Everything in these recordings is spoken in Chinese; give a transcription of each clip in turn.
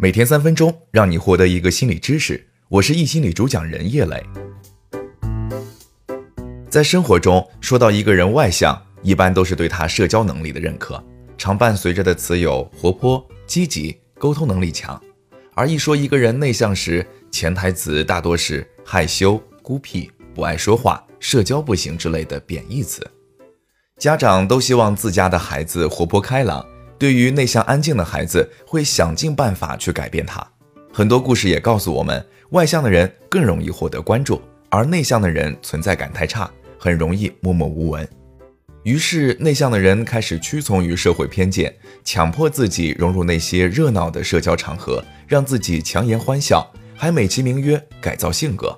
每天三分钟，让你获得一个心理知识。我是易心理主讲人叶磊。在生活中，说到一个人外向，一般都是对他社交能力的认可，常伴随着的词有活泼、积极、沟通能力强。而一说一个人内向时，潜台词大多是害羞、孤僻、不爱说话、社交不行之类的贬义词。家长都希望自家的孩子活泼开朗。对于内向安静的孩子，会想尽办法去改变他。很多故事也告诉我们，外向的人更容易获得关注，而内向的人存在感太差，很容易默默无闻。于是，内向的人开始屈从于社会偏见，强迫自己融入那些热闹的社交场合，让自己强颜欢笑，还美其名曰改造性格。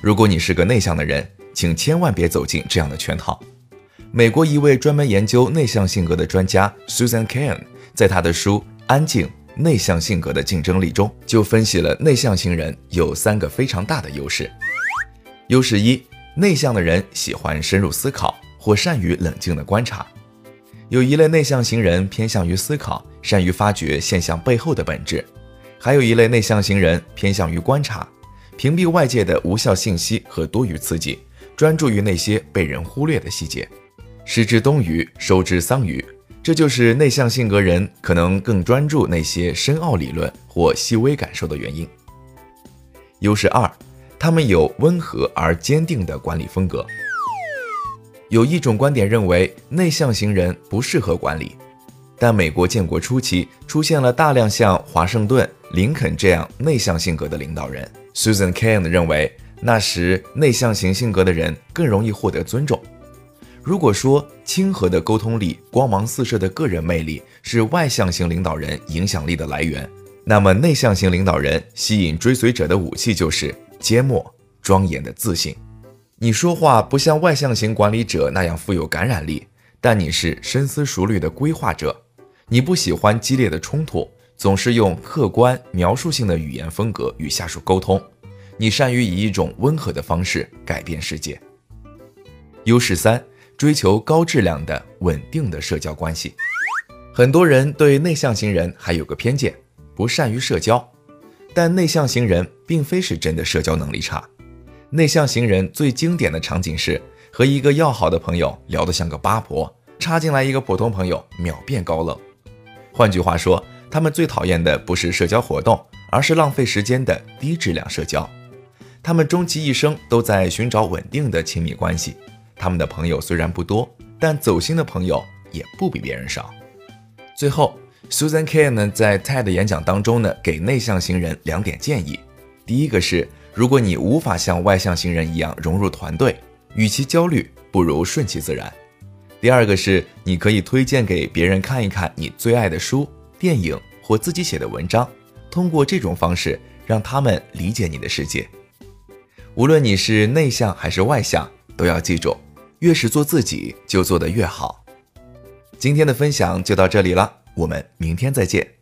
如果你是个内向的人，请千万别走进这样的圈套。美国一位专门研究内向性格的专家 Susan Cain，在他的书《安静：内向性格的竞争力》中，就分析了内向型人有三个非常大的优势。优势一：内向的人喜欢深入思考或善于冷静的观察。有一类内向型人偏向于思考，善于发掘现象背后的本质；还有一类内向型人偏向于观察，屏蔽外界的无效信息和多余刺激，专注于那些被人忽略的细节。失之东隅，收之桑榆，这就是内向性格人可能更专注那些深奥理论或细微感受的原因。优势二，他们有温和而坚定的管理风格。有一种观点认为，内向型人不适合管理，但美国建国初期出现了大量像华盛顿、林肯这样内向性格的领导人。Susan Cain 认为，那时内向型性格的人更容易获得尊重。如果说亲和的沟通力、光芒四射的个人魅力是外向型领导人影响力的来源，那么内向型领导人吸引追随者的武器就是缄默、庄严的自信。你说话不像外向型管理者那样富有感染力，但你是深思熟虑的规划者。你不喜欢激烈的冲突，总是用客观描述性的语言风格与下属沟通。你善于以一种温和的方式改变世界。优势三。追求高质量的稳定的社交关系，很多人对内向型人还有个偏见，不善于社交。但内向型人并非是真的社交能力差。内向型人最经典的场景是和一个要好的朋友聊得像个八婆，插进来一个普通朋友，秒变高冷。换句话说，他们最讨厌的不是社交活动，而是浪费时间的低质量社交。他们终其一生都在寻找稳定的亲密关系。他们的朋友虽然不多，但走心的朋友也不比别人少。最后，Susan Cain 呢在 TED 演讲当中呢，给内向型人两点建议。第一个是，如果你无法像外向型人一样融入团队，与其焦虑，不如顺其自然。第二个是，你可以推荐给别人看一看你最爱的书、电影或自己写的文章，通过这种方式让他们理解你的世界。无论你是内向还是外向，都要记住。越是做自己，就做得越好。今天的分享就到这里了，我们明天再见。